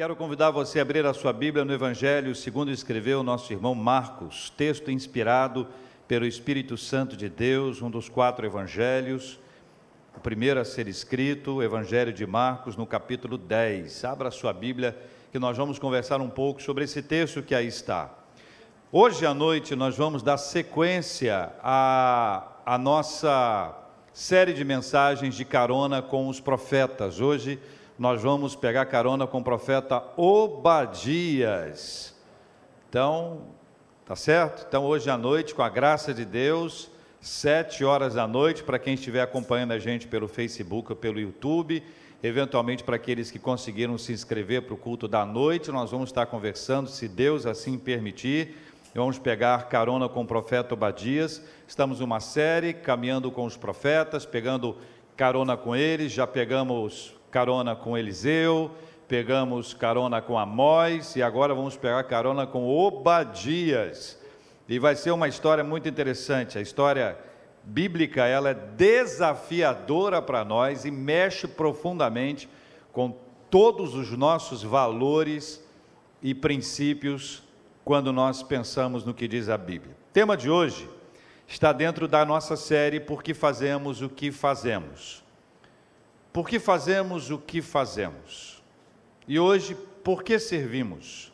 Quero convidar você a abrir a sua Bíblia no Evangelho, segundo escreveu nosso irmão Marcos, texto inspirado pelo Espírito Santo de Deus, um dos quatro evangelhos, o primeiro a ser escrito, o Evangelho de Marcos, no capítulo 10. Abra a sua Bíblia, que nós vamos conversar um pouco sobre esse texto que aí está. Hoje à noite nós vamos dar sequência à, à nossa série de mensagens de carona com os profetas. Hoje nós vamos pegar carona com o profeta Obadias. Então, tá certo? Então, hoje à noite, com a graça de Deus, sete horas da noite, para quem estiver acompanhando a gente pelo Facebook ou pelo YouTube, eventualmente para aqueles que conseguiram se inscrever para o culto da noite, nós vamos estar conversando, se Deus assim permitir. Vamos pegar carona com o profeta Obadias. Estamos numa série caminhando com os profetas, pegando carona com eles, já pegamos carona com Eliseu, pegamos carona com Amós e agora vamos pegar carona com Obadias. E vai ser uma história muito interessante. A história bíblica, ela é desafiadora para nós e mexe profundamente com todos os nossos valores e princípios quando nós pensamos no que diz a Bíblia. O tema de hoje está dentro da nossa série Por que fazemos o que fazemos. Por que fazemos o que fazemos? E hoje, por que servimos?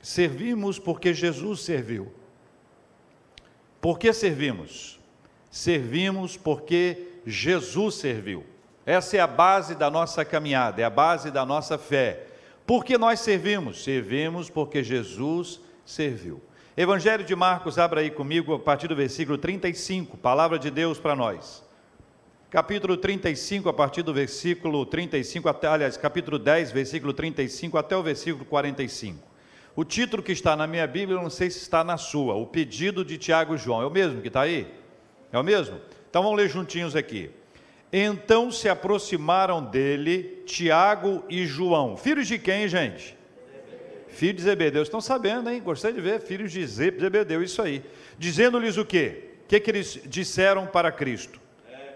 Servimos porque Jesus serviu. Por que servimos? Servimos porque Jesus serviu. Essa é a base da nossa caminhada, é a base da nossa fé. Por que nós servimos? Servimos porque Jesus serviu. Evangelho de Marcos, abra aí comigo a partir do versículo 35, palavra de Deus para nós capítulo 35, a partir do versículo 35, até, aliás, capítulo 10, versículo 35 até o versículo 45. O título que está na minha Bíblia, não sei se está na sua, o pedido de Tiago e João. É o mesmo que está aí? É o mesmo? Então vamos ler juntinhos aqui. Então se aproximaram dele Tiago e João. Filhos de quem, gente? Filhos de Zebedeu. Estão sabendo, hein? Gostei de ver. Filhos de Zebedeu, isso aí. Dizendo-lhes o quê? O que, que eles disseram para Cristo?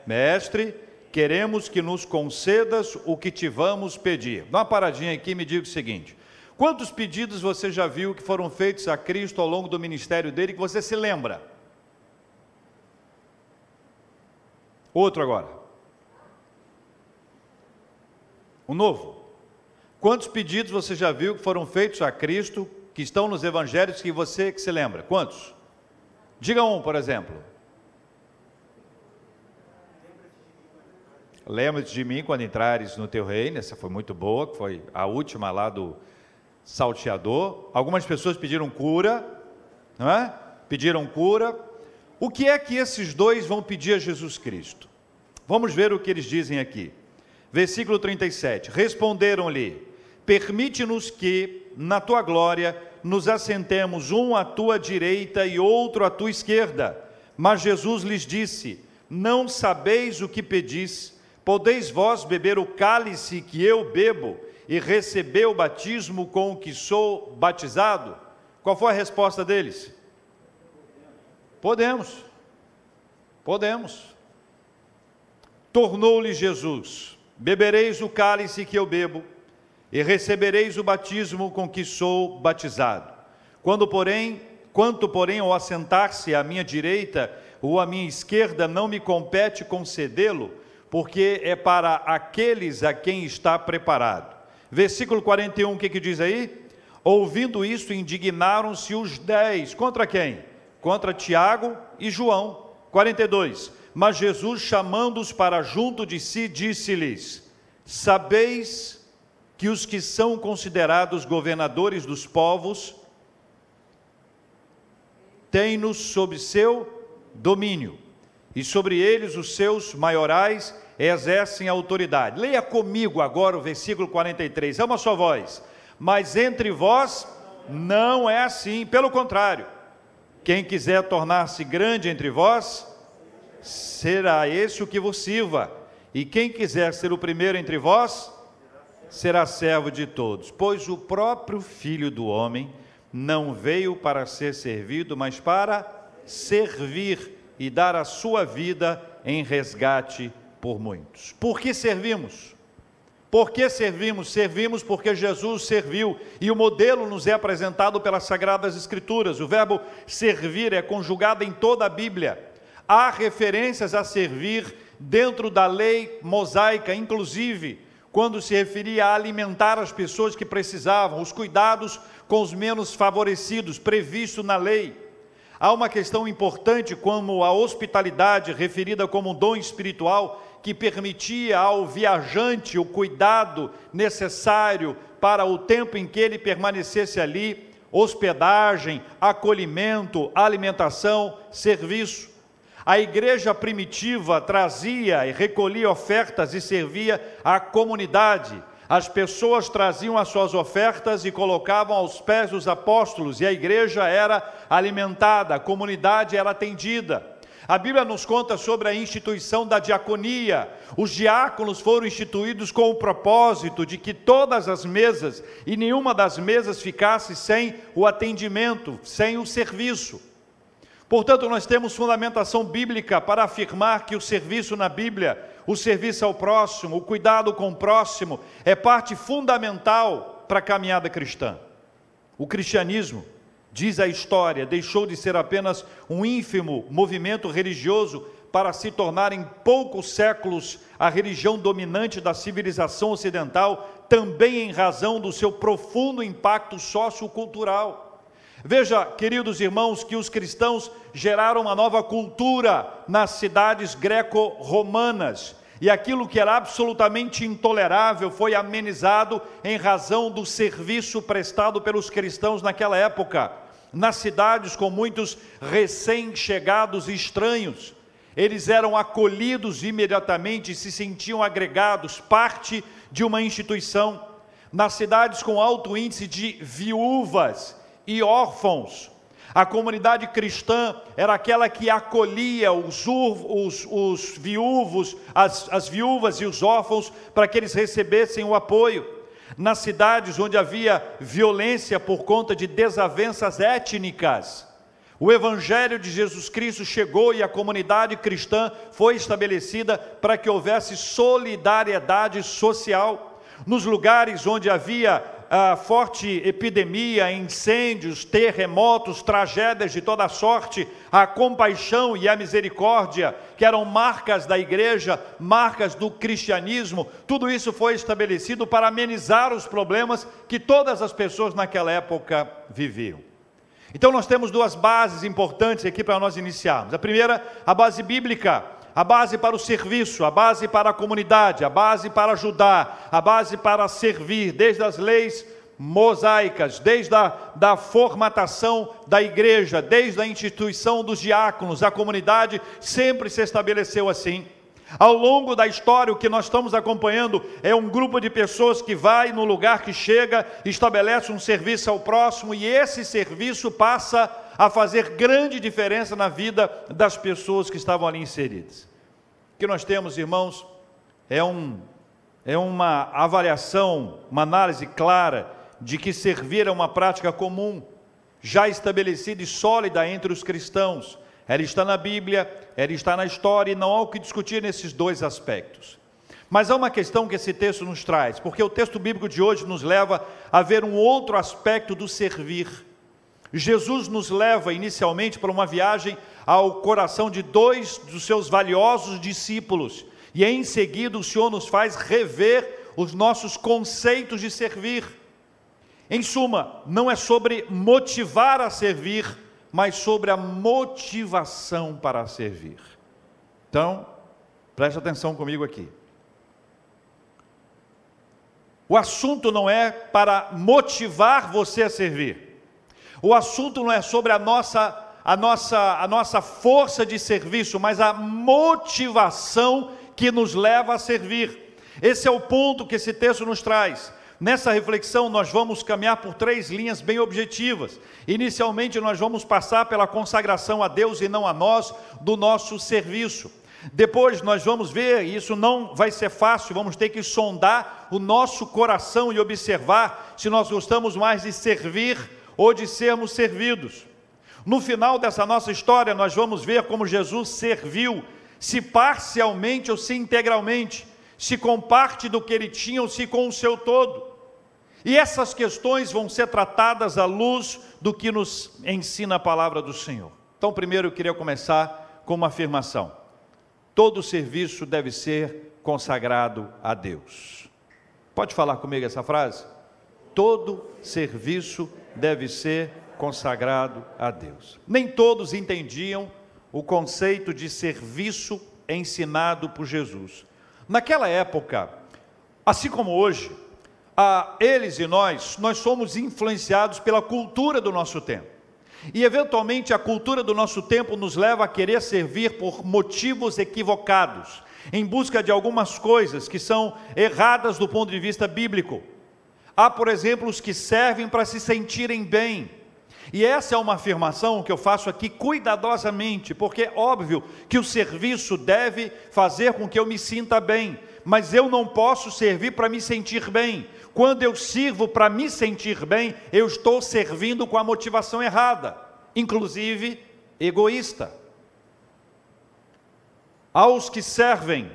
Mestre, queremos que nos concedas o que te vamos pedir. Dá uma paradinha aqui e me diga o seguinte: quantos pedidos você já viu que foram feitos a Cristo ao longo do ministério dele que você se lembra? Outro agora. O novo. Quantos pedidos você já viu que foram feitos a Cristo, que estão nos evangelhos que você que se lembra? Quantos? Diga um, por exemplo. Lembra-te de mim quando entrares no teu reino, essa foi muito boa, foi a última lá do salteador. Algumas pessoas pediram cura, não é? Pediram cura. O que é que esses dois vão pedir a Jesus Cristo? Vamos ver o que eles dizem aqui. Versículo 37. Responderam-lhe: Permite-nos que, na tua glória, nos assentemos um à tua direita e outro à tua esquerda. Mas Jesus lhes disse: Não sabeis o que pedis. Podeis vós beber o cálice que eu bebo e receber o batismo com o que sou batizado? Qual foi a resposta deles? Podemos. Podemos. Tornou-lhe Jesus: Bebereis o cálice que eu bebo e recebereis o batismo com que sou batizado. Quando, porém, quanto, porém, ao assentar-se à minha direita ou à minha esquerda, não me compete concedê-lo, porque é para aqueles a quem está preparado. Versículo 41, o que, que diz aí? Ouvindo isso, indignaram-se os dez. Contra quem? Contra Tiago e João. 42. Mas Jesus, chamando-os para junto de si, disse-lhes: Sabeis que os que são considerados governadores dos povos têm-nos sob seu domínio e sobre eles os seus maiorais exercem autoridade. Leia comigo agora o versículo 43, é uma só voz. Mas entre vós não é assim, pelo contrário. Quem quiser tornar-se grande entre vós, será esse o que vos sirva. E quem quiser ser o primeiro entre vós, será servo de todos. Pois o próprio Filho do Homem não veio para ser servido, mas para servir e dar a sua vida em resgate por muitos. Por que servimos? Por que servimos? Servimos porque Jesus serviu e o modelo nos é apresentado pelas Sagradas Escrituras. O verbo servir é conjugado em toda a Bíblia. Há referências a servir dentro da lei mosaica, inclusive quando se referia a alimentar as pessoas que precisavam, os cuidados com os menos favorecidos, previsto na lei. Há uma questão importante como a hospitalidade, referida como um dom espiritual, que permitia ao viajante o cuidado necessário para o tempo em que ele permanecesse ali, hospedagem, acolhimento, alimentação, serviço. A igreja primitiva trazia e recolhia ofertas e servia à comunidade. As pessoas traziam as suas ofertas e colocavam aos pés dos apóstolos, e a igreja era alimentada, a comunidade era atendida. A Bíblia nos conta sobre a instituição da diaconia. Os diáconos foram instituídos com o propósito de que todas as mesas e nenhuma das mesas ficasse sem o atendimento, sem o serviço. Portanto, nós temos fundamentação bíblica para afirmar que o serviço na Bíblia, o serviço ao próximo, o cuidado com o próximo, é parte fundamental para a caminhada cristã. O cristianismo Diz a história, deixou de ser apenas um ínfimo movimento religioso para se tornar em poucos séculos a religião dominante da civilização ocidental, também em razão do seu profundo impacto sociocultural. Veja, queridos irmãos, que os cristãos geraram uma nova cultura nas cidades greco-romanas, e aquilo que era absolutamente intolerável foi amenizado em razão do serviço prestado pelos cristãos naquela época. Nas cidades com muitos recém-chegados e estranhos, eles eram acolhidos imediatamente e se sentiam agregados, parte de uma instituição. Nas cidades com alto índice de viúvas e órfãos, a comunidade cristã era aquela que acolhia os, os, os viúvos, as, as viúvas e os órfãos, para que eles recebessem o apoio. Nas cidades onde havia violência por conta de desavenças étnicas, o Evangelho de Jesus Cristo chegou e a comunidade cristã foi estabelecida para que houvesse solidariedade social. Nos lugares onde havia a forte epidemia, incêndios, terremotos, tragédias de toda sorte, a compaixão e a misericórdia, que eram marcas da igreja, marcas do cristianismo, tudo isso foi estabelecido para amenizar os problemas que todas as pessoas naquela época viviam. Então nós temos duas bases importantes aqui para nós iniciarmos. A primeira, a base bíblica a base para o serviço, a base para a comunidade, a base para ajudar, a base para servir, desde as leis mosaicas, desde a da formatação da igreja, desde a instituição dos diáconos, a comunidade sempre se estabeleceu assim. Ao longo da história, o que nós estamos acompanhando é um grupo de pessoas que vai no lugar que chega, estabelece um serviço ao próximo e esse serviço passa a fazer grande diferença na vida das pessoas que estavam ali inseridas. O que nós temos, irmãos, é, um, é uma avaliação, uma análise clara de que servir é uma prática comum, já estabelecida e sólida entre os cristãos. Ela está na Bíblia, ela está na história e não há o que discutir nesses dois aspectos. Mas há uma questão que esse texto nos traz, porque o texto bíblico de hoje nos leva a ver um outro aspecto do servir. Jesus nos leva inicialmente para uma viagem ao coração de dois dos seus valiosos discípulos, e em seguida o Senhor nos faz rever os nossos conceitos de servir. Em suma, não é sobre motivar a servir, mas sobre a motivação para servir. Então, preste atenção comigo aqui. O assunto não é para motivar você a servir. O assunto não é sobre a nossa a nossa a nossa força de serviço, mas a motivação que nos leva a servir. Esse é o ponto que esse texto nos traz. Nessa reflexão, nós vamos caminhar por três linhas bem objetivas. Inicialmente, nós vamos passar pela consagração a Deus e não a nós do nosso serviço. Depois nós vamos ver, e isso não vai ser fácil, vamos ter que sondar o nosso coração e observar se nós gostamos mais de servir ou de sermos servidos. No final dessa nossa história, nós vamos ver como Jesus serviu, se parcialmente ou se integralmente, se com parte do que ele tinha ou se com o seu todo. E essas questões vão ser tratadas à luz do que nos ensina a palavra do Senhor. Então, primeiro eu queria começar com uma afirmação: todo serviço deve ser consagrado a Deus. Pode falar comigo essa frase? Todo serviço deve ser consagrado a Deus. Nem todos entendiam o conceito de serviço ensinado por Jesus. Naquela época, assim como hoje, a eles e nós, nós somos influenciados pela cultura do nosso tempo. E eventualmente a cultura do nosso tempo nos leva a querer servir por motivos equivocados, em busca de algumas coisas que são erradas do ponto de vista bíblico. Há, por exemplo, os que servem para se sentirem bem. E essa é uma afirmação que eu faço aqui cuidadosamente, porque é óbvio que o serviço deve fazer com que eu me sinta bem, mas eu não posso servir para me sentir bem. Quando eu sirvo para me sentir bem, eu estou servindo com a motivação errada, inclusive egoísta. Aos que servem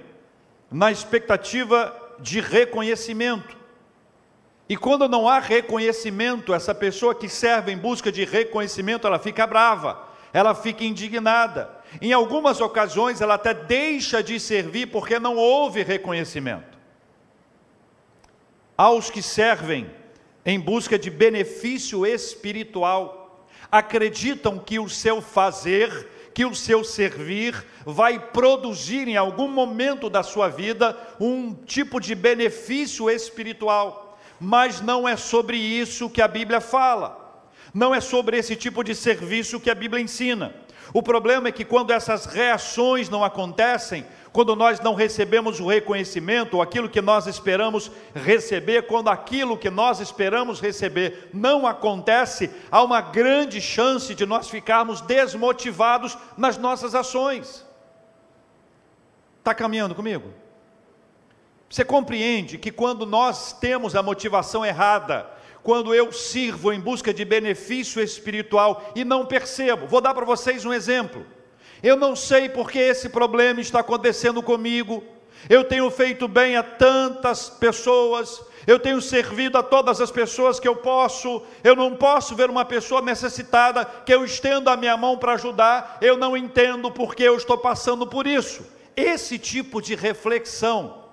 na expectativa de reconhecimento. E quando não há reconhecimento, essa pessoa que serve em busca de reconhecimento, ela fica brava, ela fica indignada. Em algumas ocasiões, ela até deixa de servir porque não houve reconhecimento aos que servem em busca de benefício espiritual, acreditam que o seu fazer, que o seu servir vai produzir em algum momento da sua vida um tipo de benefício espiritual, mas não é sobre isso que a Bíblia fala. Não é sobre esse tipo de serviço que a Bíblia ensina. O problema é que quando essas reações não acontecem, quando nós não recebemos o reconhecimento, ou aquilo que nós esperamos receber, quando aquilo que nós esperamos receber não acontece, há uma grande chance de nós ficarmos desmotivados nas nossas ações. Está caminhando comigo? Você compreende que quando nós temos a motivação errada, quando eu sirvo em busca de benefício espiritual e não percebo, vou dar para vocês um exemplo. Eu não sei porque esse problema está acontecendo comigo. Eu tenho feito bem a tantas pessoas, eu tenho servido a todas as pessoas que eu posso. Eu não posso ver uma pessoa necessitada que eu estendo a minha mão para ajudar. Eu não entendo porque eu estou passando por isso. Esse tipo de reflexão,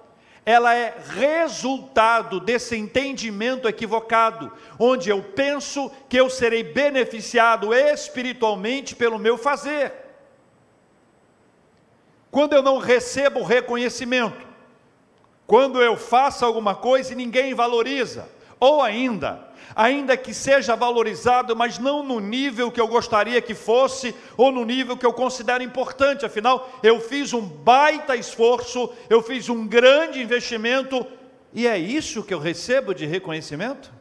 ela é resultado desse entendimento equivocado, onde eu penso que eu serei beneficiado espiritualmente pelo meu fazer. Quando eu não recebo reconhecimento, quando eu faço alguma coisa e ninguém valoriza, ou ainda, ainda que seja valorizado, mas não no nível que eu gostaria que fosse, ou no nível que eu considero importante, afinal, eu fiz um baita esforço, eu fiz um grande investimento, e é isso que eu recebo de reconhecimento?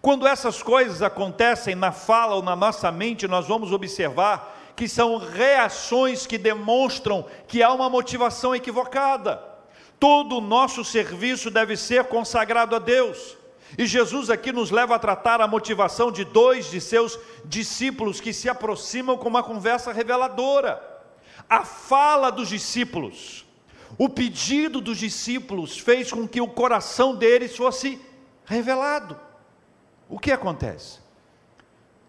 Quando essas coisas acontecem na fala ou na nossa mente, nós vamos observar que são reações que demonstram que há uma motivação equivocada. Todo o nosso serviço deve ser consagrado a Deus. E Jesus aqui nos leva a tratar a motivação de dois de seus discípulos que se aproximam com uma conversa reveladora. A fala dos discípulos, o pedido dos discípulos fez com que o coração deles fosse revelado. O que acontece?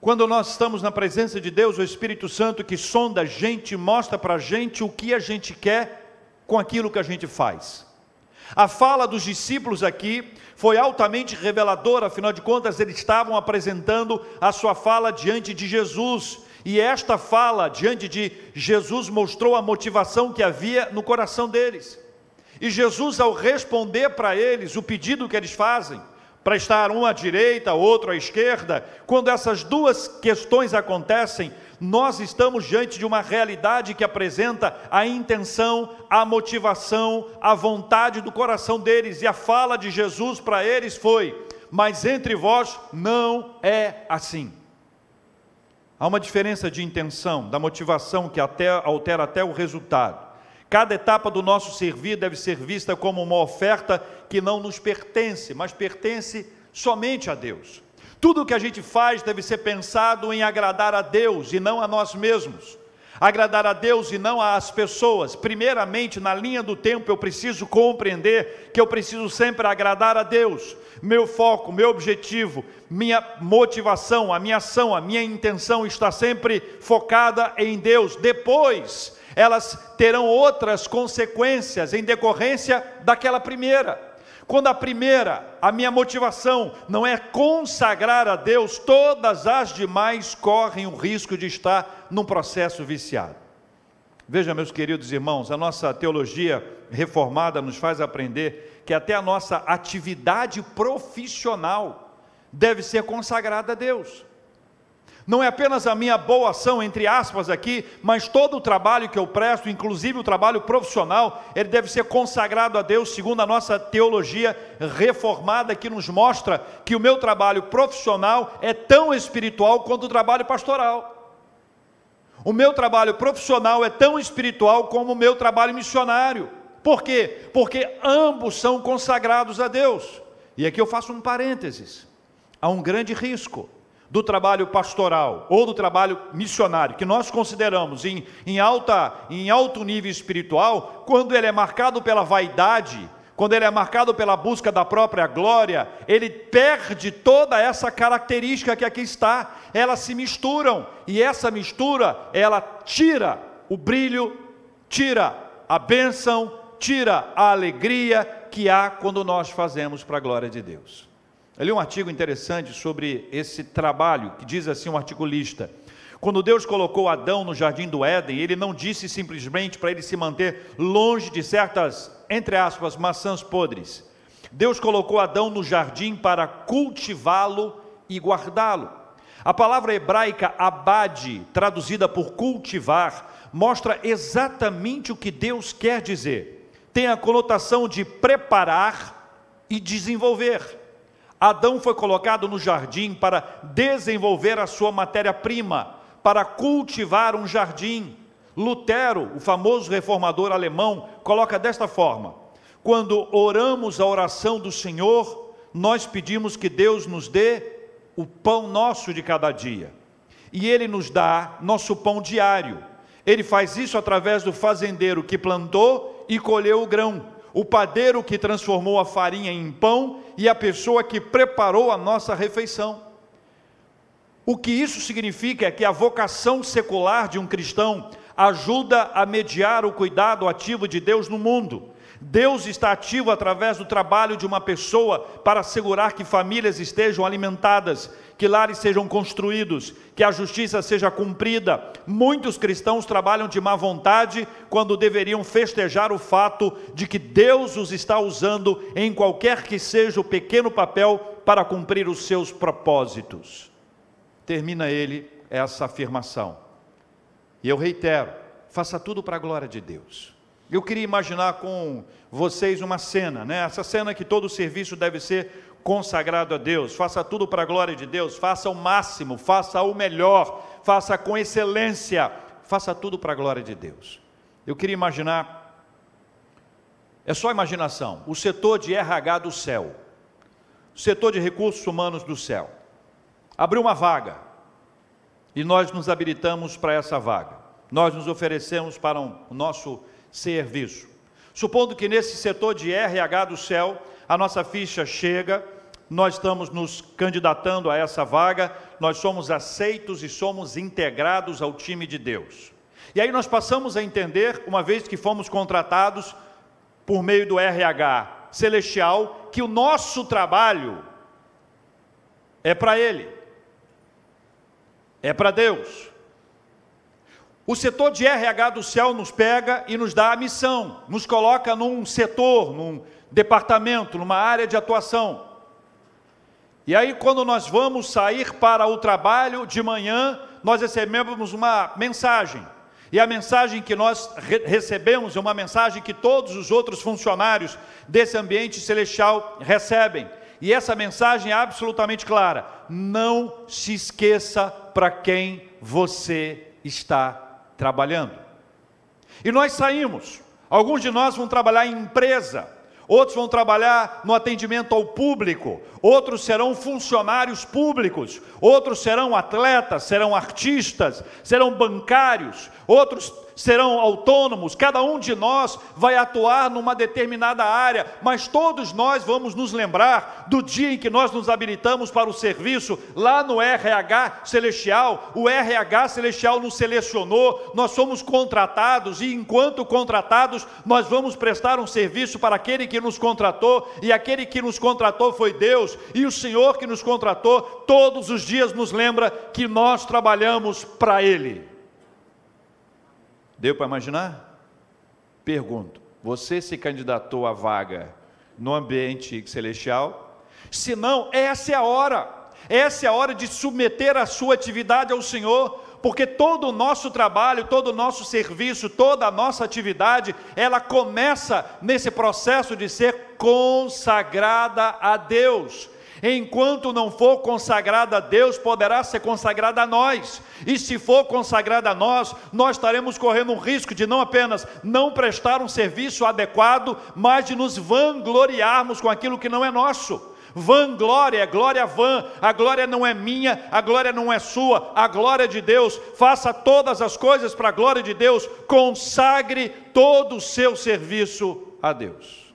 Quando nós estamos na presença de Deus, o Espírito Santo que sonda a gente, mostra para a gente o que a gente quer com aquilo que a gente faz. A fala dos discípulos aqui foi altamente reveladora, afinal de contas, eles estavam apresentando a sua fala diante de Jesus. E esta fala diante de Jesus mostrou a motivação que havia no coração deles. E Jesus, ao responder para eles o pedido que eles fazem, para estar um à direita, outro à esquerda, quando essas duas questões acontecem, nós estamos diante de uma realidade que apresenta a intenção, a motivação, a vontade do coração deles, e a fala de Jesus para eles foi: Mas entre vós não é assim. Há uma diferença de intenção, da motivação que até altera até o resultado. Cada etapa do nosso servir deve ser vista como uma oferta que não nos pertence, mas pertence somente a Deus. Tudo o que a gente faz deve ser pensado em agradar a Deus e não a nós mesmos. agradar a Deus e não às pessoas. Primeiramente, na linha do tempo, eu preciso compreender que eu preciso sempre agradar a Deus. Meu foco, meu objetivo, minha motivação, a minha ação, a minha intenção está sempre focada em Deus. Depois, elas terão outras consequências em decorrência daquela primeira. Quando a primeira, a minha motivação não é consagrar a Deus, todas as demais correm o risco de estar num processo viciado. Veja, meus queridos irmãos, a nossa teologia reformada nos faz aprender que até a nossa atividade profissional deve ser consagrada a Deus. Não é apenas a minha boa ação, entre aspas, aqui, mas todo o trabalho que eu presto, inclusive o trabalho profissional, ele deve ser consagrado a Deus, segundo a nossa teologia reformada, que nos mostra que o meu trabalho profissional é tão espiritual quanto o trabalho pastoral. O meu trabalho profissional é tão espiritual como o meu trabalho missionário. Por quê? Porque ambos são consagrados a Deus. E aqui eu faço um parênteses. Há um grande risco do trabalho pastoral ou do trabalho missionário, que nós consideramos em, em, alta, em alto nível espiritual, quando ele é marcado pela vaidade, quando ele é marcado pela busca da própria glória, ele perde toda essa característica que aqui está, elas se misturam, e essa mistura, ela tira o brilho, tira a bênção, tira a alegria que há quando nós fazemos para a glória de Deus. Eu li um artigo interessante sobre esse trabalho, que diz assim um articulista. Quando Deus colocou Adão no jardim do Éden, ele não disse simplesmente para ele se manter longe de certas, entre aspas, maçãs podres. Deus colocou Adão no jardim para cultivá-lo e guardá-lo. A palavra hebraica abade, traduzida por cultivar, mostra exatamente o que Deus quer dizer. Tem a conotação de preparar e desenvolver. Adão foi colocado no jardim para desenvolver a sua matéria-prima, para cultivar um jardim. Lutero, o famoso reformador alemão, coloca desta forma: quando oramos a oração do Senhor, nós pedimos que Deus nos dê o pão nosso de cada dia. E Ele nos dá nosso pão diário. Ele faz isso através do fazendeiro que plantou e colheu o grão o padeiro que transformou a farinha em pão e a pessoa que preparou a nossa refeição. O que isso significa é que a vocação secular de um cristão ajuda a mediar o cuidado ativo de Deus no mundo. Deus está ativo através do trabalho de uma pessoa para assegurar que famílias estejam alimentadas, que lares sejam construídos, que a justiça seja cumprida. Muitos cristãos trabalham de má vontade quando deveriam festejar o fato de que Deus os está usando em qualquer que seja o pequeno papel para cumprir os seus propósitos. Termina ele essa afirmação. E eu reitero: faça tudo para a glória de Deus. Eu queria imaginar com vocês uma cena, né? Essa cena que todo serviço deve ser consagrado a Deus. Faça tudo para a glória de Deus, faça o máximo, faça o melhor, faça com excelência, faça tudo para a glória de Deus. Eu queria imaginar, é só imaginação, o setor de RH do céu, o setor de recursos humanos do céu, abriu uma vaga e nós nos habilitamos para essa vaga. Nós nos oferecemos para o nosso serviço. Supondo que nesse setor de RH do céu, a nossa ficha chega, nós estamos nos candidatando a essa vaga, nós somos aceitos e somos integrados ao time de Deus. E aí nós passamos a entender, uma vez que fomos contratados por meio do RH celestial, que o nosso trabalho é para Ele, é para Deus. O setor de RH do céu nos pega e nos dá a missão, nos coloca num setor, num departamento, numa área de atuação. E aí, quando nós vamos sair para o trabalho de manhã, nós recebemos uma mensagem. E a mensagem que nós re recebemos é uma mensagem que todos os outros funcionários desse ambiente celestial recebem. E essa mensagem é absolutamente clara: não se esqueça para quem você está trabalhando. E nós saímos. Alguns de nós vão trabalhar em empresa, outros vão trabalhar no atendimento ao público, outros serão funcionários públicos, outros serão atletas, serão artistas, serão bancários, outros serão autônomos, cada um de nós vai atuar numa determinada área, mas todos nós vamos nos lembrar do dia em que nós nos habilitamos para o serviço lá no RH Celestial. O RH Celestial nos selecionou, nós somos contratados e, enquanto contratados, nós vamos prestar um serviço para aquele que nos contratou, e aquele que nos contratou foi Deus, e o Senhor que nos contratou, todos os dias nos lembra que nós trabalhamos para Ele. Deu para imaginar? Pergunto: você se candidatou à vaga no ambiente celestial? Se não, essa é a hora. Essa é a hora de submeter a sua atividade ao Senhor, porque todo o nosso trabalho, todo o nosso serviço, toda a nossa atividade, ela começa nesse processo de ser consagrada a Deus enquanto não for consagrada a Deus, poderá ser consagrada a nós. E se for consagrada a nós, nós estaremos correndo um risco de não apenas não prestar um serviço adequado, mas de nos vangloriarmos com aquilo que não é nosso. Vanglória, é glória vã, a glória não é minha, a glória não é sua, a glória de Deus, faça todas as coisas para a glória de Deus, consagre todo o seu serviço a Deus.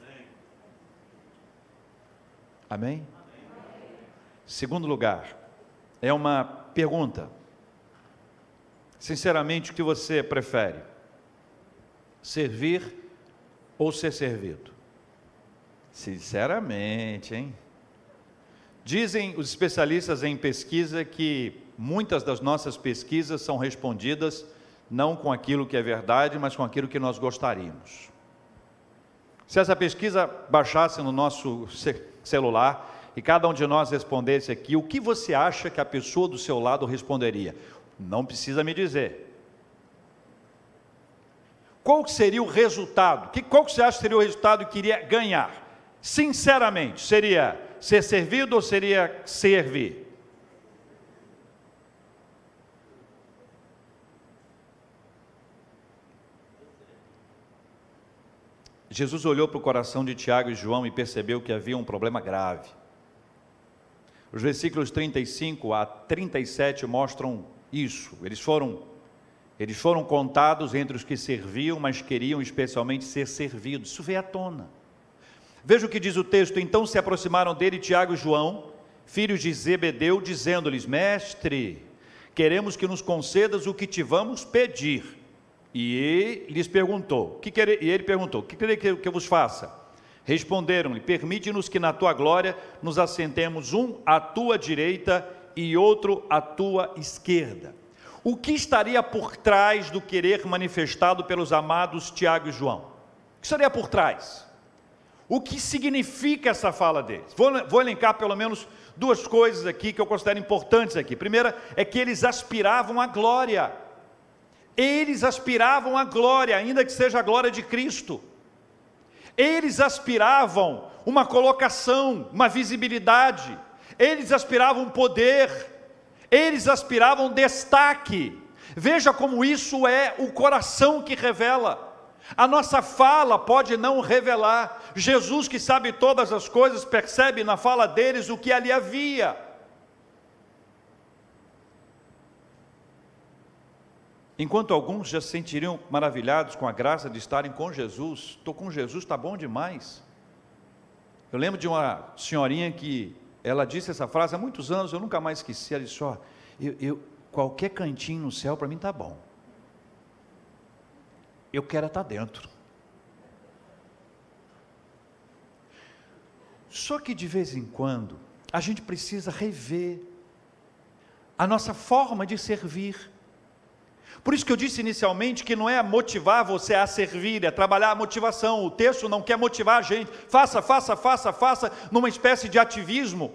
Amém? Segundo lugar, é uma pergunta. Sinceramente, o que você prefere? Servir ou ser servido? Sinceramente, hein? Dizem os especialistas em pesquisa que muitas das nossas pesquisas são respondidas não com aquilo que é verdade, mas com aquilo que nós gostaríamos. Se essa pesquisa baixasse no nosso celular, e cada um de nós respondesse aqui, o que você acha que a pessoa do seu lado responderia? Não precisa me dizer. Qual seria o resultado? qual que você acha que seria o resultado que iria ganhar? Sinceramente, seria ser servido ou seria servir? Jesus olhou para o coração de Tiago e João e percebeu que havia um problema grave. Os versículos 35 a 37 mostram isso. Eles foram eles foram contados entre os que serviam, mas queriam especialmente ser servidos. Isso veio à tona. Veja o que diz o texto: Então se aproximaram dele Tiago e João, filhos de Zebedeu, dizendo-lhes: Mestre, queremos que nos concedas o que te vamos pedir. E ele lhes perguntou: que quer, e ele perguntou: que querer que eu vos faça? Responderam-lhe: Permite-nos que na tua glória nos assentemos um à tua direita e outro à tua esquerda. O que estaria por trás do querer manifestado pelos amados Tiago e João? O que estaria por trás? O que significa essa fala deles? Vou, vou elencar pelo menos duas coisas aqui que eu considero importantes aqui. Primeira é que eles aspiravam à glória. Eles aspiravam à glória, ainda que seja a glória de Cristo. Eles aspiravam uma colocação, uma visibilidade, eles aspiravam poder, eles aspiravam destaque. Veja como isso é o coração que revela. A nossa fala pode não revelar. Jesus, que sabe todas as coisas, percebe na fala deles o que ali havia. Enquanto alguns já se sentiriam maravilhados com a graça de estarem com Jesus, estou com Jesus, está bom demais. Eu lembro de uma senhorinha que ela disse essa frase há muitos anos, eu nunca mais esqueci. Ela disse: Ó, eu, eu, qualquer cantinho no céu para mim está bom. Eu quero estar tá dentro. Só que de vez em quando a gente precisa rever a nossa forma de servir. Por isso que eu disse inicialmente que não é motivar você a servir, é trabalhar a motivação. O texto não quer motivar a gente, faça, faça, faça, faça, numa espécie de ativismo.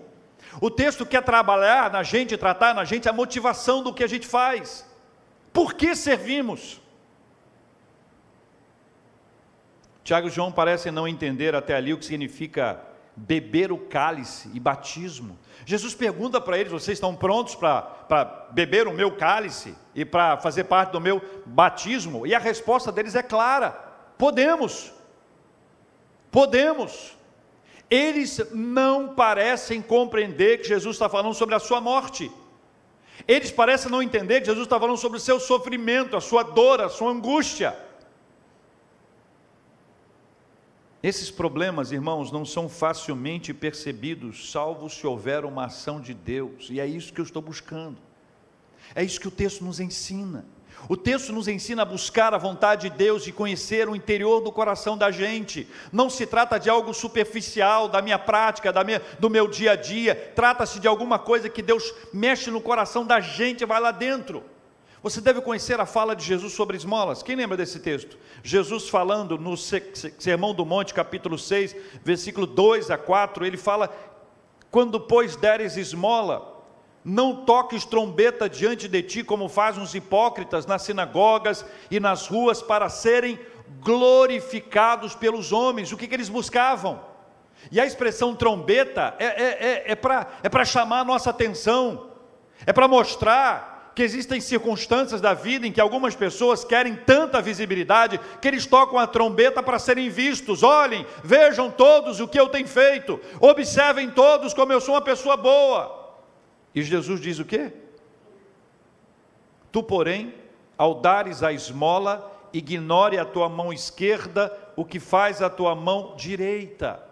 O texto quer trabalhar na gente, tratar na gente a motivação do que a gente faz. Por que servimos? Tiago e João parecem não entender até ali o que significa beber o cálice e batismo. Jesus pergunta para eles: vocês estão prontos para beber o meu cálice e para fazer parte do meu batismo? E a resposta deles é clara: podemos. Podemos. Eles não parecem compreender que Jesus está falando sobre a sua morte. Eles parecem não entender que Jesus está falando sobre o seu sofrimento, a sua dor, a sua angústia. Esses problemas, irmãos, não são facilmente percebidos, salvo se houver uma ação de Deus, e é isso que eu estou buscando. É isso que o texto nos ensina. O texto nos ensina a buscar a vontade de Deus e conhecer o interior do coração da gente. Não se trata de algo superficial, da minha prática, da minha, do meu dia a dia. Trata-se de alguma coisa que Deus mexe no coração da gente, vai lá dentro. Você deve conhecer a fala de Jesus sobre esmolas. Quem lembra desse texto? Jesus falando no Sermão do Monte, capítulo 6, versículo 2 a 4, ele fala: Quando, pois, deres esmola, não toques trombeta diante de ti, como fazem os hipócritas nas sinagogas e nas ruas, para serem glorificados pelos homens. O que, que eles buscavam? E a expressão trombeta é, é, é, é para é chamar a nossa atenção, é para mostrar que existem circunstâncias da vida em que algumas pessoas querem tanta visibilidade que eles tocam a trombeta para serem vistos. Olhem, vejam todos o que eu tenho feito, observem todos como eu sou uma pessoa boa. E Jesus diz o quê? Tu, porém, ao dares a esmola, ignore a tua mão esquerda o que faz a tua mão direita.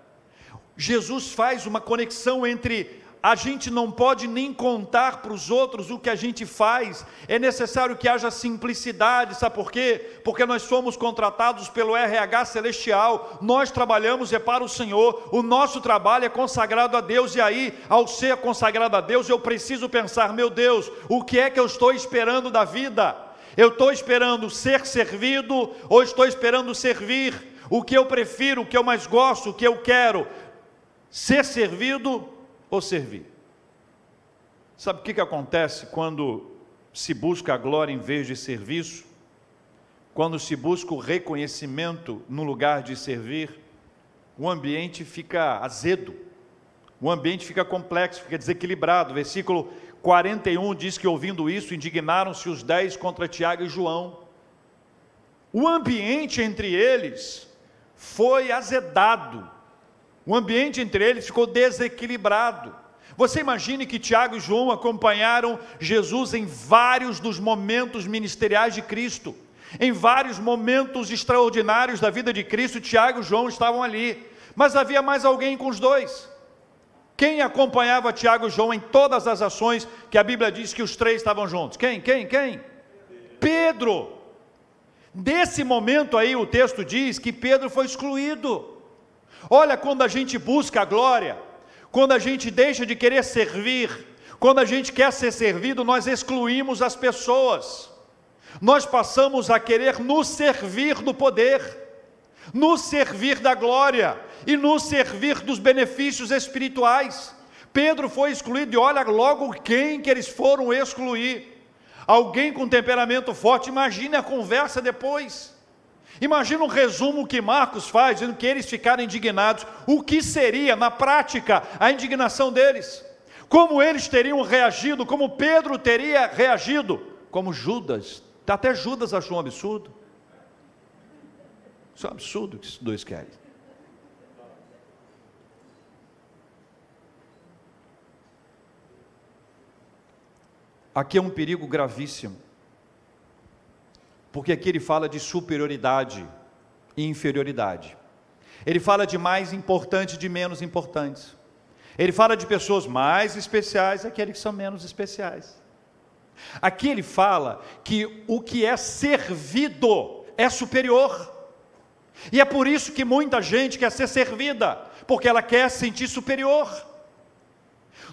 Jesus faz uma conexão entre a gente não pode nem contar para os outros o que a gente faz, é necessário que haja simplicidade, sabe por quê? Porque nós somos contratados pelo RH celestial, nós trabalhamos é para o Senhor, o nosso trabalho é consagrado a Deus, e aí, ao ser consagrado a Deus, eu preciso pensar: meu Deus, o que é que eu estou esperando da vida? Eu estou esperando ser servido ou estou esperando servir? O que eu prefiro, o que eu mais gosto, o que eu quero? Ser servido ou servir. Sabe o que, que acontece quando se busca a glória em vez de serviço? Quando se busca o reconhecimento no lugar de servir, o ambiente fica azedo, o ambiente fica complexo, fica desequilibrado. Versículo 41 diz que, ouvindo isso, indignaram-se os dez contra Tiago e João. O ambiente entre eles foi azedado, o ambiente entre eles ficou desequilibrado. Você imagine que Tiago e João acompanharam Jesus em vários dos momentos ministeriais de Cristo. Em vários momentos extraordinários da vida de Cristo, Tiago e João estavam ali. Mas havia mais alguém com os dois. Quem acompanhava Tiago e João em todas as ações que a Bíblia diz que os três estavam juntos? Quem? Quem? Quem? Pedro. Desse momento aí o texto diz que Pedro foi excluído. Olha, quando a gente busca a glória, quando a gente deixa de querer servir, quando a gente quer ser servido, nós excluímos as pessoas, nós passamos a querer nos servir do poder, nos servir da glória e nos servir dos benefícios espirituais. Pedro foi excluído e olha logo quem que eles foram excluir. Alguém com temperamento forte, imagine a conversa depois. Imagina um resumo que Marcos faz, dizendo que eles ficaram indignados. O que seria, na prática, a indignação deles? Como eles teriam reagido, como Pedro teria reagido, como Judas. Até Judas achou um absurdo. Isso é um absurdo que esses dois querem. Aqui é um perigo gravíssimo. Porque aqui ele fala de superioridade e inferioridade. Ele fala de mais importantes e de menos importantes. Ele fala de pessoas mais especiais e aqueles que são menos especiais. Aqui ele fala que o que é servido é superior. E é por isso que muita gente quer ser servida, porque ela quer se sentir superior.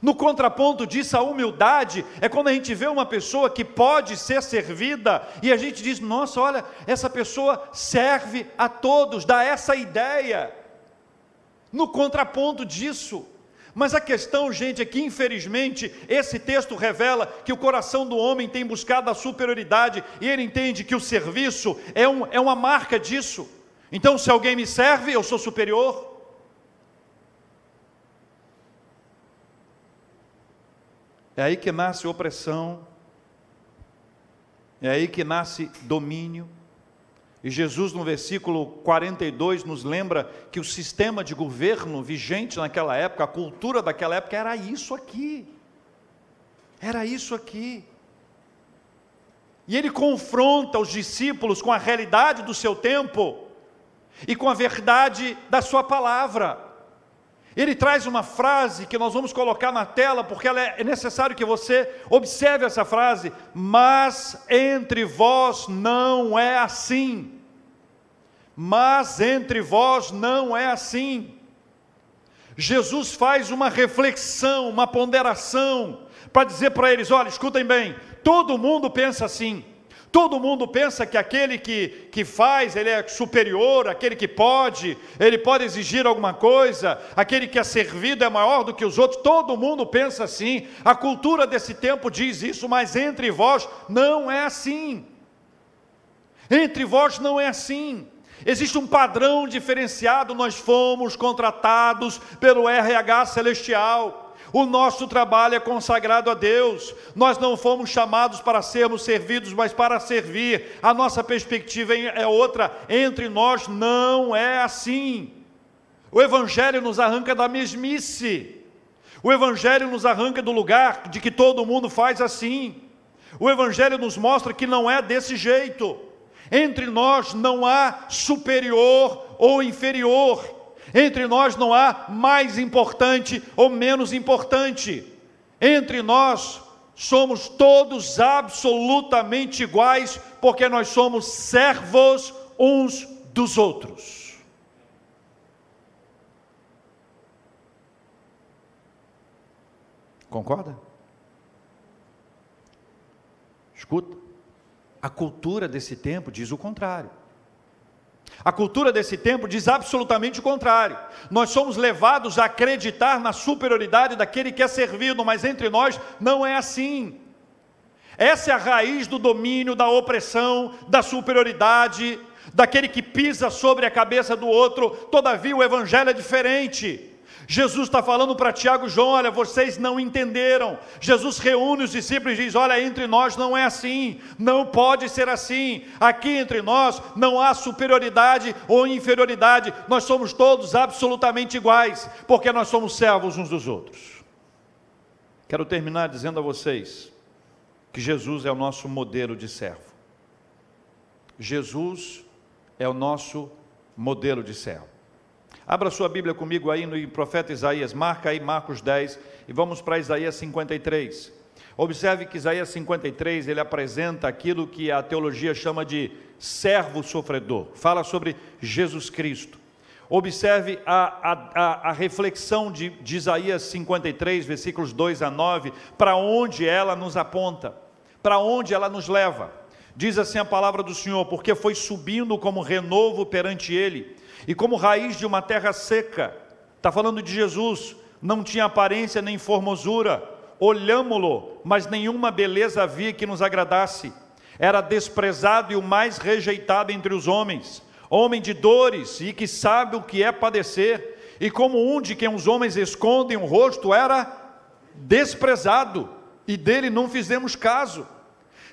No contraponto disso, a humildade é quando a gente vê uma pessoa que pode ser servida e a gente diz: nossa, olha, essa pessoa serve a todos, dá essa ideia. No contraponto disso, mas a questão, gente, é que infelizmente esse texto revela que o coração do homem tem buscado a superioridade e ele entende que o serviço é, um, é uma marca disso. Então, se alguém me serve, eu sou superior. É aí que nasce opressão, é aí que nasce domínio. E Jesus, no versículo 42, nos lembra que o sistema de governo vigente naquela época, a cultura daquela época era isso aqui. Era isso aqui. E ele confronta os discípulos com a realidade do seu tempo e com a verdade da sua palavra. Ele traz uma frase que nós vamos colocar na tela, porque é, é necessário que você observe essa frase. Mas entre vós não é assim. Mas entre vós não é assim. Jesus faz uma reflexão, uma ponderação, para dizer para eles: olha, escutem bem, todo mundo pensa assim. Todo mundo pensa que aquele que, que faz, ele é superior, aquele que pode, ele pode exigir alguma coisa, aquele que é servido é maior do que os outros. Todo mundo pensa assim. A cultura desse tempo diz isso, mas entre vós não é assim. Entre vós não é assim. Existe um padrão diferenciado, nós fomos contratados pelo RH celestial. O nosso trabalho é consagrado a Deus. Nós não fomos chamados para sermos servidos, mas para servir. A nossa perspectiva é outra. Entre nós não é assim. O Evangelho nos arranca da mesmice. O Evangelho nos arranca do lugar de que todo mundo faz assim. O Evangelho nos mostra que não é desse jeito. Entre nós não há superior ou inferior. Entre nós não há mais importante ou menos importante. Entre nós somos todos absolutamente iguais, porque nós somos servos uns dos outros. Concorda? Escuta. A cultura desse tempo diz o contrário. A cultura desse tempo diz absolutamente o contrário. Nós somos levados a acreditar na superioridade daquele que é servido, mas entre nós não é assim. Essa é a raiz do domínio, da opressão, da superioridade, daquele que pisa sobre a cabeça do outro. Todavia, o evangelho é diferente. Jesus está falando para Tiago e João: olha, vocês não entenderam. Jesus reúne os discípulos e diz: olha, entre nós não é assim, não pode ser assim. Aqui entre nós não há superioridade ou inferioridade, nós somos todos absolutamente iguais, porque nós somos servos uns dos outros. Quero terminar dizendo a vocês que Jesus é o nosso modelo de servo. Jesus é o nosso modelo de servo. Abra sua Bíblia comigo aí no profeta Isaías, marca aí Marcos 10 e vamos para Isaías 53. Observe que Isaías 53 ele apresenta aquilo que a teologia chama de servo sofredor, fala sobre Jesus Cristo. Observe a, a, a, reflexão de, de Isaías 53, versículos 2 a 9, para onde ela nos aponta, para onde ela nos leva. Diz assim a palavra do Senhor: porque foi subindo como renovo perante ele e como raiz de uma terra seca. Está falando de Jesus, não tinha aparência nem formosura, olhámo-lo, mas nenhuma beleza havia que nos agradasse. Era desprezado e o mais rejeitado entre os homens, homem de dores e que sabe o que é padecer, e como um de quem os homens escondem o rosto, era desprezado, e dele não fizemos caso.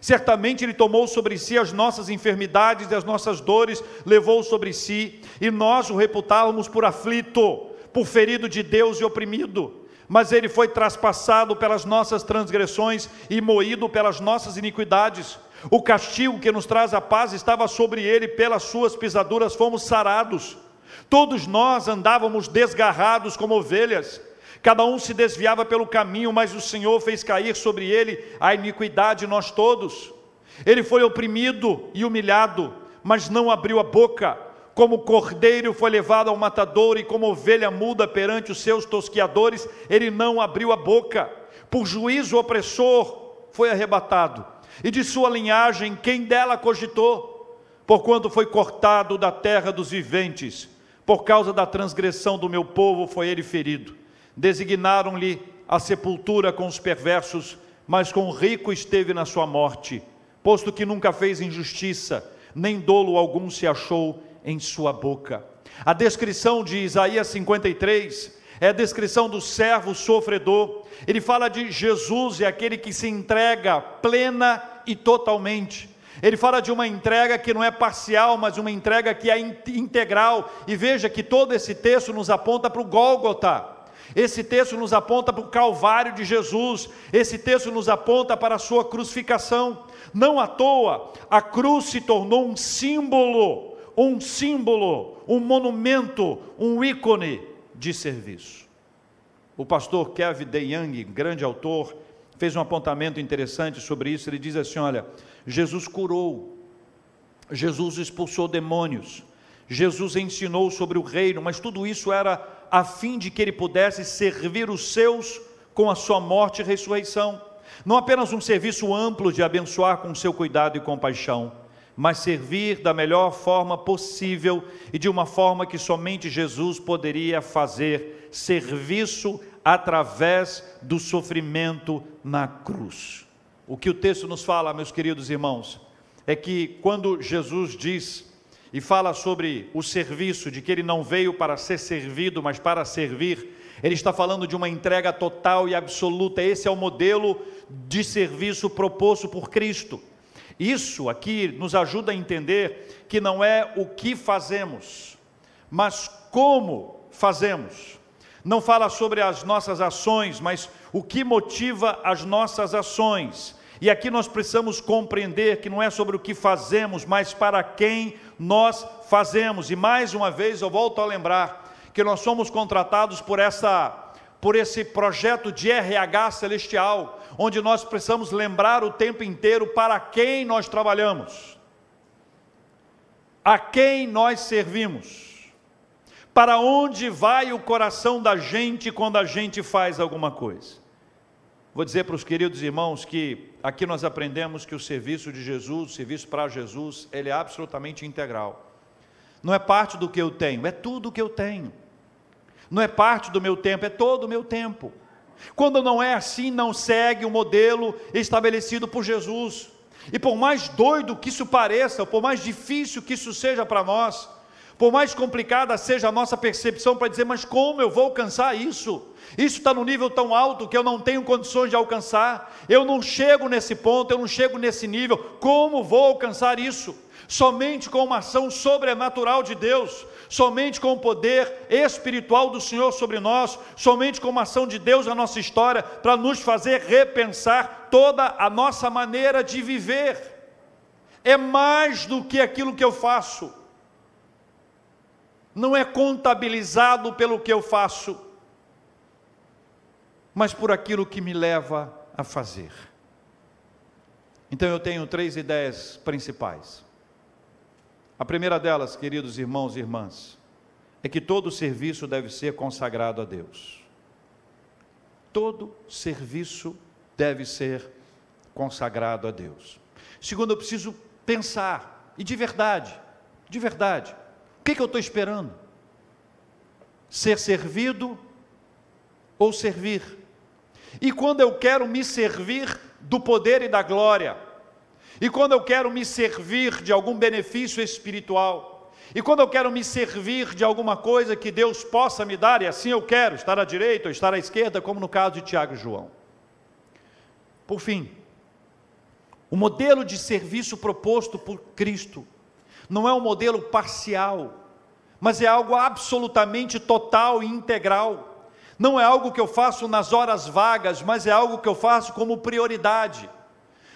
Certamente Ele tomou sobre si as nossas enfermidades e as nossas dores, levou sobre si, e nós o reputávamos por aflito, por ferido de Deus e oprimido. Mas Ele foi traspassado pelas nossas transgressões e moído pelas nossas iniquidades. O castigo que nos traz a paz estava sobre Ele, pelas Suas pisaduras fomos sarados. Todos nós andávamos desgarrados como ovelhas Cada um se desviava pelo caminho, mas o Senhor fez cair sobre ele a iniquidade de nós todos. Ele foi oprimido e humilhado, mas não abriu a boca. Como cordeiro foi levado ao matador e como ovelha muda perante os seus tosquiadores, ele não abriu a boca. Por juízo opressor foi arrebatado. E de sua linhagem, quem dela cogitou? Porquanto foi cortado da terra dos viventes, por causa da transgressão do meu povo foi ele ferido Designaram-lhe a sepultura com os perversos, mas com o rico esteve na sua morte, posto que nunca fez injustiça, nem dolo algum se achou em sua boca. A descrição de Isaías 53 é a descrição do servo sofredor. Ele fala de Jesus e aquele que se entrega plena e totalmente. Ele fala de uma entrega que não é parcial, mas uma entrega que é integral. E veja que todo esse texto nos aponta para o Gólgota. Esse texto nos aponta para o Calvário de Jesus. Esse texto nos aponta para a sua crucificação. Não à toa, a cruz se tornou um símbolo, um símbolo, um monumento, um ícone de serviço. O pastor Kevin DeYoung, grande autor, fez um apontamento interessante sobre isso. Ele diz assim: olha, Jesus curou, Jesus expulsou demônios, Jesus ensinou sobre o reino, mas tudo isso era a fim de que ele pudesse servir os seus com a sua morte e ressurreição. Não apenas um serviço amplo de abençoar com seu cuidado e compaixão, mas servir da melhor forma possível e de uma forma que somente Jesus poderia fazer serviço através do sofrimento na cruz. O que o texto nos fala, meus queridos irmãos, é que quando Jesus diz e fala sobre o serviço, de que ele não veio para ser servido, mas para servir, ele está falando de uma entrega total e absoluta. Esse é o modelo de serviço proposto por Cristo. Isso aqui nos ajuda a entender que não é o que fazemos, mas como fazemos. Não fala sobre as nossas ações, mas o que motiva as nossas ações. E aqui nós precisamos compreender que não é sobre o que fazemos, mas para quem nós fazemos. E mais uma vez eu volto a lembrar que nós somos contratados por essa por esse projeto de RH celestial, onde nós precisamos lembrar o tempo inteiro para quem nós trabalhamos, a quem nós servimos, para onde vai o coração da gente quando a gente faz alguma coisa. Vou dizer para os queridos irmãos que aqui nós aprendemos que o serviço de Jesus, o serviço para Jesus, ele é absolutamente integral. Não é parte do que eu tenho, é tudo o que eu tenho não é parte do meu tempo, é todo o meu tempo. Quando não é assim, não segue o modelo estabelecido por Jesus. E por mais doido que isso pareça, por mais difícil que isso seja para nós, por mais complicada seja a nossa percepção para dizer, mas como eu vou alcançar isso? Isso está no nível tão alto que eu não tenho condições de alcançar, eu não chego nesse ponto, eu não chego nesse nível, como vou alcançar isso? Somente com uma ação sobrenatural de Deus, somente com o poder espiritual do Senhor sobre nós, somente com uma ação de Deus na nossa história, para nos fazer repensar toda a nossa maneira de viver. É mais do que aquilo que eu faço, não é contabilizado pelo que eu faço, mas por aquilo que me leva a fazer. Então eu tenho três ideias principais. A primeira delas, queridos irmãos e irmãs, é que todo serviço deve ser consagrado a Deus. Todo serviço deve ser consagrado a Deus. Segundo, eu preciso pensar, e de verdade, de verdade, que, que eu estou esperando? Ser servido ou servir? E quando eu quero me servir do poder e da glória, e quando eu quero me servir de algum benefício espiritual, e quando eu quero me servir de alguma coisa que Deus possa me dar, e assim eu quero, estar à direita ou estar à esquerda, como no caso de Tiago e João. Por fim, o modelo de serviço proposto por Cristo não é um modelo parcial, mas é algo absolutamente total e integral. Não é algo que eu faço nas horas vagas, mas é algo que eu faço como prioridade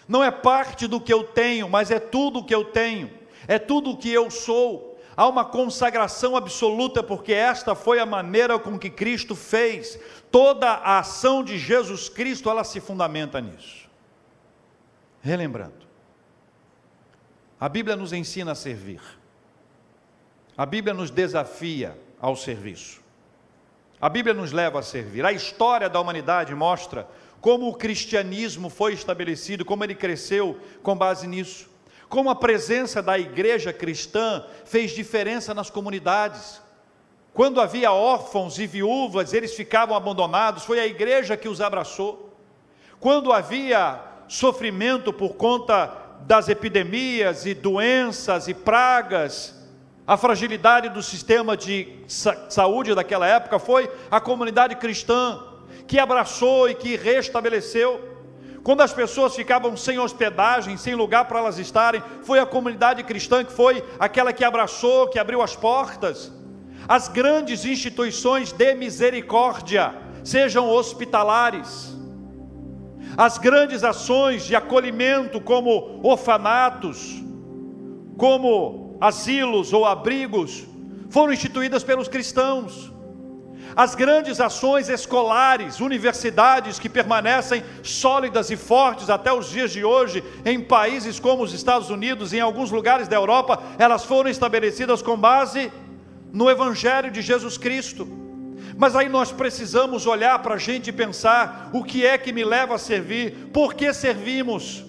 não é parte do que eu tenho, mas é tudo o que eu tenho, é tudo o que eu sou. Há uma consagração absoluta, porque esta foi a maneira com que Cristo fez. Toda a ação de Jesus Cristo, ela se fundamenta nisso. Relembrando, a Bíblia nos ensina a servir. A Bíblia nos desafia ao serviço. A Bíblia nos leva a servir. A história da humanidade mostra como o cristianismo foi estabelecido, como ele cresceu com base nisso, como a presença da igreja cristã fez diferença nas comunidades. Quando havia órfãos e viúvas, eles ficavam abandonados, foi a igreja que os abraçou. Quando havia sofrimento por conta das epidemias e doenças e pragas, a fragilidade do sistema de saúde daquela época foi a comunidade cristã que abraçou e que restabeleceu. quando as pessoas ficavam sem hospedagem, sem lugar para elas estarem, foi a comunidade cristã que foi aquela que abraçou, que abriu as portas. As grandes instituições de misericórdia, sejam hospitalares, as grandes ações de acolhimento, como orfanatos, como asilos ou abrigos, foram instituídas pelos cristãos. As grandes ações escolares, universidades que permanecem sólidas e fortes até os dias de hoje, em países como os Estados Unidos, em alguns lugares da Europa, elas foram estabelecidas com base no Evangelho de Jesus Cristo. Mas aí nós precisamos olhar para a gente e pensar: o que é que me leva a servir? Por que servimos?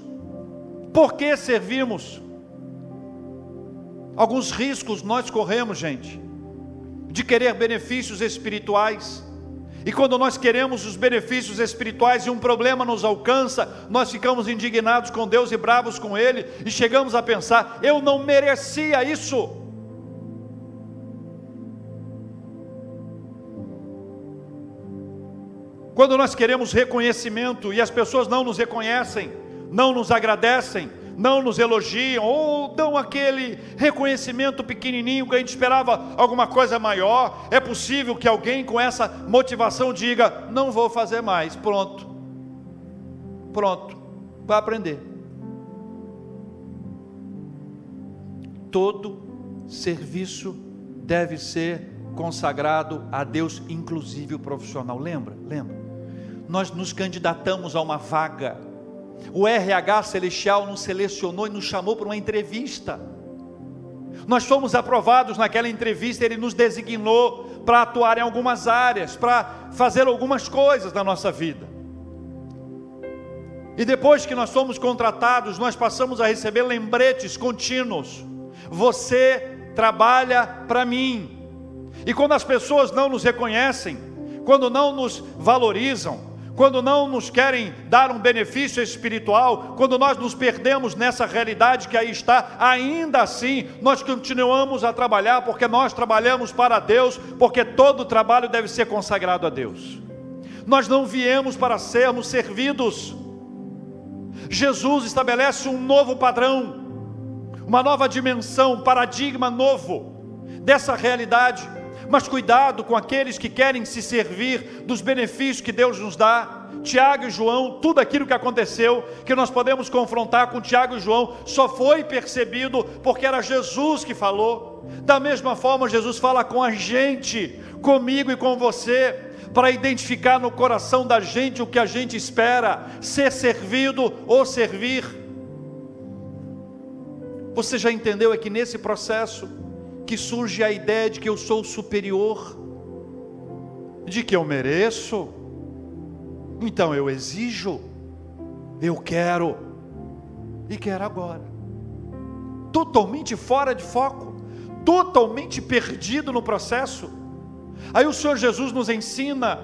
Por que servimos? Alguns riscos nós corremos, gente de querer benefícios espirituais. E quando nós queremos os benefícios espirituais e um problema nos alcança, nós ficamos indignados com Deus e bravos com Ele, e chegamos a pensar: eu não merecia isso. Quando nós queremos reconhecimento e as pessoas não nos reconhecem, não nos agradecem, não nos elogiam ou dão aquele reconhecimento pequenininho que a gente esperava alguma coisa maior. É possível que alguém com essa motivação diga: não vou fazer mais. Pronto, pronto, vai aprender. Todo serviço deve ser consagrado a Deus, inclusive o profissional. Lembra? Lembra? Nós nos candidatamos a uma vaga o RH celestial nos selecionou e nos chamou para uma entrevista. Nós fomos aprovados naquela entrevista, ele nos designou para atuar em algumas áreas, para fazer algumas coisas na nossa vida. E depois que nós fomos contratados, nós passamos a receber lembretes contínuos. Você trabalha para mim. E quando as pessoas não nos reconhecem, quando não nos valorizam, quando não nos querem dar um benefício espiritual, quando nós nos perdemos nessa realidade que aí está, ainda assim nós continuamos a trabalhar, porque nós trabalhamos para Deus, porque todo trabalho deve ser consagrado a Deus. Nós não viemos para sermos servidos. Jesus estabelece um novo padrão, uma nova dimensão, paradigma novo dessa realidade mas cuidado com aqueles que querem se servir dos benefícios que Deus nos dá. Tiago e João, tudo aquilo que aconteceu, que nós podemos confrontar com Tiago e João, só foi percebido porque era Jesus que falou. Da mesma forma, Jesus fala com a gente, comigo e com você, para identificar no coração da gente o que a gente espera, ser servido ou servir. Você já entendeu aqui nesse processo? Que surge a ideia de que eu sou superior, de que eu mereço, então eu exijo, eu quero, e quero agora, totalmente fora de foco, totalmente perdido no processo. Aí o Senhor Jesus nos ensina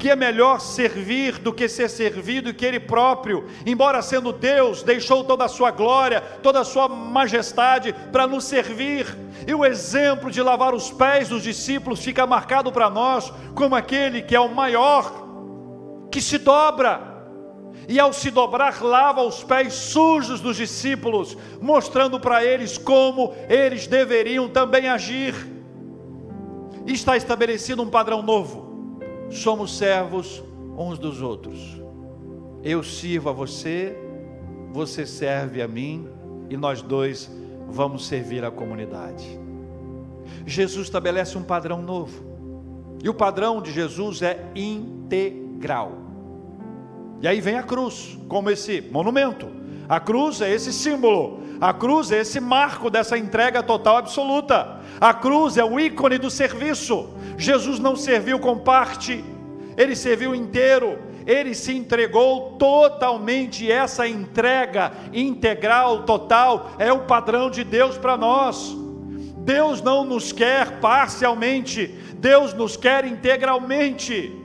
que é melhor servir do que ser servido, e que Ele próprio, embora sendo Deus, deixou toda a sua glória, toda a sua majestade para nos servir. E o exemplo de lavar os pés dos discípulos fica marcado para nós como aquele que é o maior, que se dobra, e ao se dobrar, lava os pés sujos dos discípulos, mostrando para eles como eles deveriam também agir. Está estabelecido um padrão novo somos servos uns dos outros. Eu sirvo a você, você serve a mim e nós dois vamos servir a comunidade. Jesus estabelece um padrão novo. E o padrão de Jesus é integral. E aí vem a cruz, como esse monumento. A cruz é esse símbolo, a cruz é esse marco dessa entrega total absoluta. A cruz é o ícone do serviço. Jesus não serviu com parte, ele serviu inteiro, ele se entregou totalmente. Essa entrega integral, total, é o padrão de Deus para nós. Deus não nos quer parcialmente, Deus nos quer integralmente.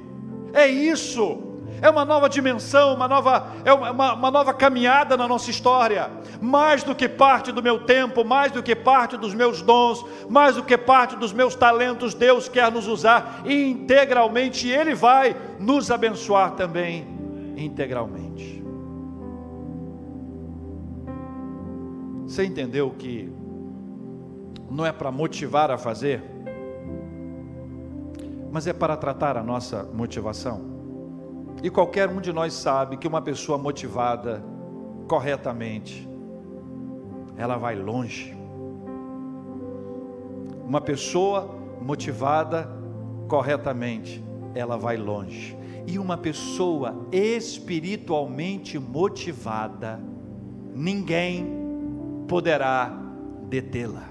É isso é uma nova dimensão, uma nova, é uma, uma nova caminhada na nossa história. Mais do que parte do meu tempo, mais do que parte dos meus dons, mais do que parte dos meus talentos, Deus quer nos usar integralmente e Ele vai nos abençoar também integralmente. Você entendeu que não é para motivar a fazer, mas é para tratar a nossa motivação? E qualquer um de nós sabe que uma pessoa motivada corretamente, ela vai longe. Uma pessoa motivada corretamente, ela vai longe. E uma pessoa espiritualmente motivada, ninguém poderá detê-la.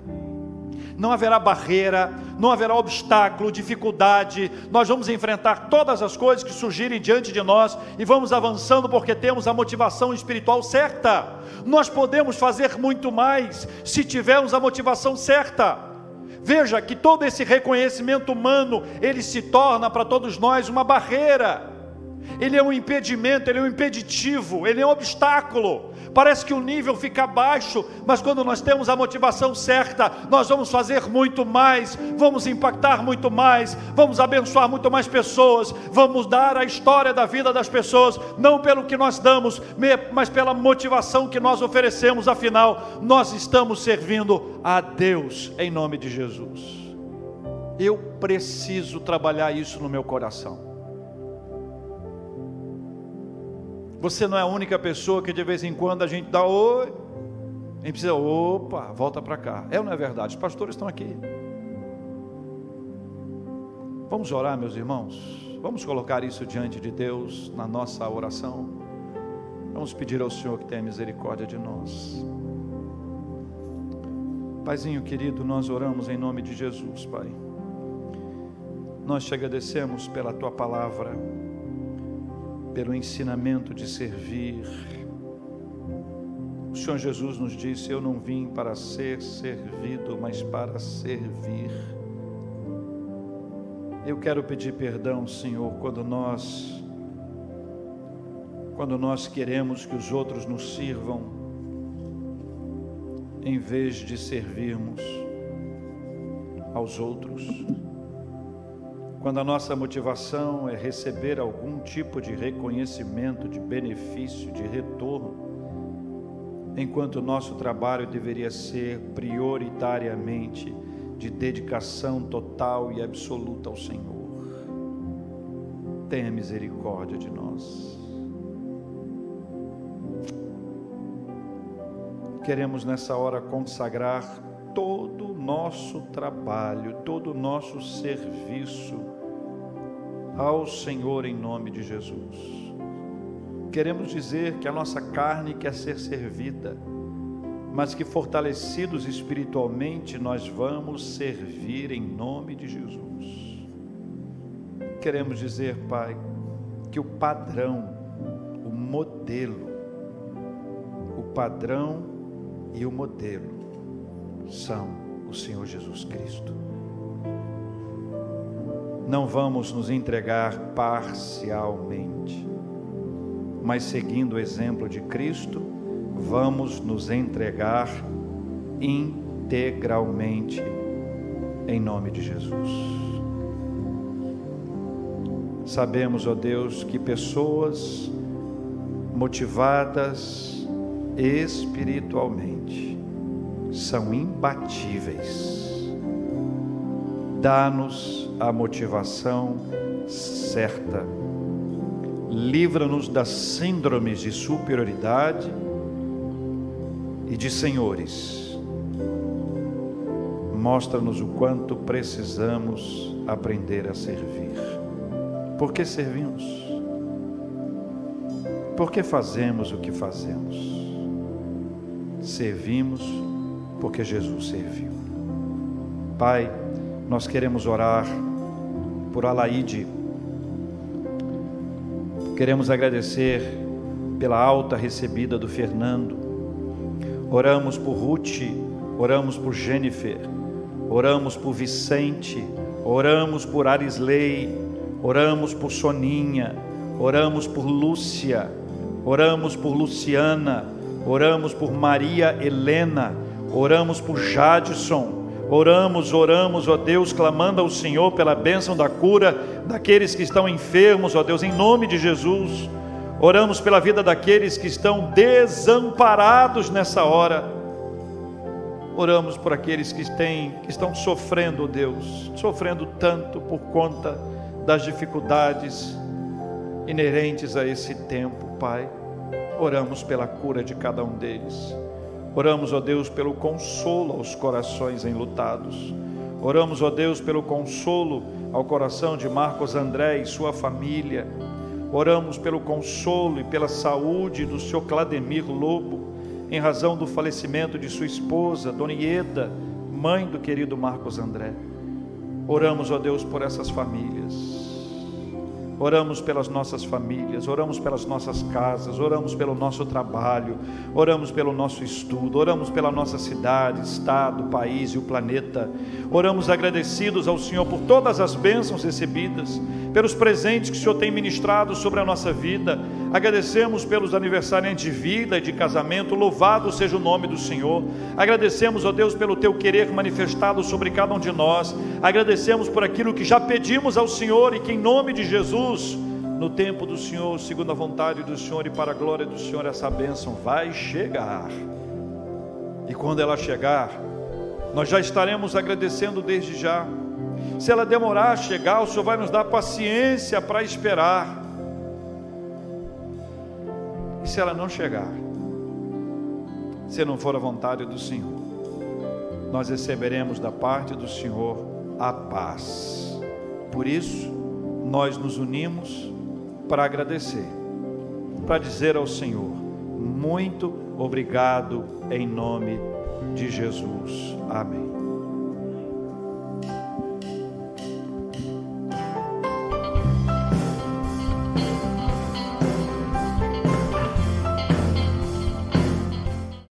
Não haverá barreira, não haverá obstáculo, dificuldade. Nós vamos enfrentar todas as coisas que surgirem diante de nós e vamos avançando porque temos a motivação espiritual certa. Nós podemos fazer muito mais se tivermos a motivação certa. Veja que todo esse reconhecimento humano, ele se torna para todos nós uma barreira. Ele é um impedimento, ele é um impeditivo, ele é um obstáculo parece que o nível fica baixo, mas quando nós temos a motivação certa, nós vamos fazer muito mais, vamos impactar muito mais, vamos abençoar muito mais pessoas, vamos dar a história da vida das pessoas, não pelo que nós damos, mas pela motivação que nós oferecemos, afinal, nós estamos servindo a Deus em nome de Jesus. Eu preciso trabalhar isso no meu coração. Você não é a única pessoa que de vez em quando a gente dá oi. A gente precisa, opa, volta para cá. É ou não é verdade? Os pastores estão aqui. Vamos orar, meus irmãos. Vamos colocar isso diante de Deus na nossa oração. Vamos pedir ao Senhor que tenha misericórdia de nós. Paizinho querido, nós oramos em nome de Jesus, Pai. Nós te agradecemos pela tua palavra pelo ensinamento de servir. O Senhor Jesus nos disse: Eu não vim para ser servido, mas para servir. Eu quero pedir perdão, Senhor, quando nós quando nós queremos que os outros nos sirvam em vez de servirmos aos outros quando a nossa motivação é receber algum tipo de reconhecimento, de benefício, de retorno, enquanto o nosso trabalho deveria ser prioritariamente de dedicação total e absoluta ao Senhor. Tenha misericórdia de nós. Queremos nessa hora consagrar todo o nosso trabalho, todo o nosso serviço ao Senhor em nome de Jesus. Queremos dizer que a nossa carne quer ser servida, mas que fortalecidos espiritualmente nós vamos servir em nome de Jesus. Queremos dizer, Pai, que o padrão, o modelo, o padrão e o modelo são o Senhor Jesus Cristo não vamos nos entregar parcialmente, mas seguindo o exemplo de Cristo, vamos nos entregar integralmente em nome de Jesus. Sabemos, ó Deus, que pessoas motivadas espiritualmente são imbatíveis. Dá-nos a motivação certa. Livra-nos das síndromes de superioridade e de senhores. Mostra-nos o quanto precisamos aprender a servir. Por que servimos? Por que fazemos o que fazemos? Servimos porque Jesus serviu. Pai, nós queremos orar por Alaide. Queremos agradecer pela alta recebida do Fernando. Oramos por Ruth, oramos por Jennifer, oramos por Vicente, oramos por Arisley, oramos por Soninha, oramos por Lúcia, oramos por Luciana, oramos por Maria Helena, oramos por Jadson, Oramos, oramos, ó Deus, clamando ao Senhor pela bênção da cura daqueles que estão enfermos, ó Deus, em nome de Jesus. Oramos pela vida daqueles que estão desamparados nessa hora. Oramos por aqueles que, têm, que estão sofrendo, Deus, sofrendo tanto por conta das dificuldades inerentes a esse tempo, Pai. Oramos pela cura de cada um deles. Oramos, ó Deus, pelo consolo aos corações enlutados. Oramos, ó Deus, pelo consolo ao coração de Marcos André e sua família. Oramos pelo consolo e pela saúde do senhor Clademir Lobo, em razão do falecimento de sua esposa, Dona Ieda, mãe do querido Marcos André. Oramos, ó Deus, por essas famílias. Oramos pelas nossas famílias, oramos pelas nossas casas, oramos pelo nosso trabalho, oramos pelo nosso estudo, oramos pela nossa cidade, estado, país e o planeta. Oramos agradecidos ao Senhor por todas as bênçãos recebidas, pelos presentes que o Senhor tem ministrado sobre a nossa vida. Agradecemos pelos aniversariantes de vida e de casamento, louvado seja o nome do Senhor. Agradecemos, ó Deus, pelo teu querer manifestado sobre cada um de nós. Agradecemos por aquilo que já pedimos ao Senhor e que em nome de Jesus, no tempo do Senhor, segundo a vontade do Senhor e para a glória do Senhor, essa bênção vai chegar. E quando ela chegar, nós já estaremos agradecendo desde já. Se ela demorar a chegar, o Senhor vai nos dar paciência para esperar e se ela não chegar, se não for a vontade do Senhor, nós receberemos da parte do Senhor a paz. Por isso, nós nos unimos para agradecer, para dizer ao Senhor: muito obrigado em nome de Jesus. Amém.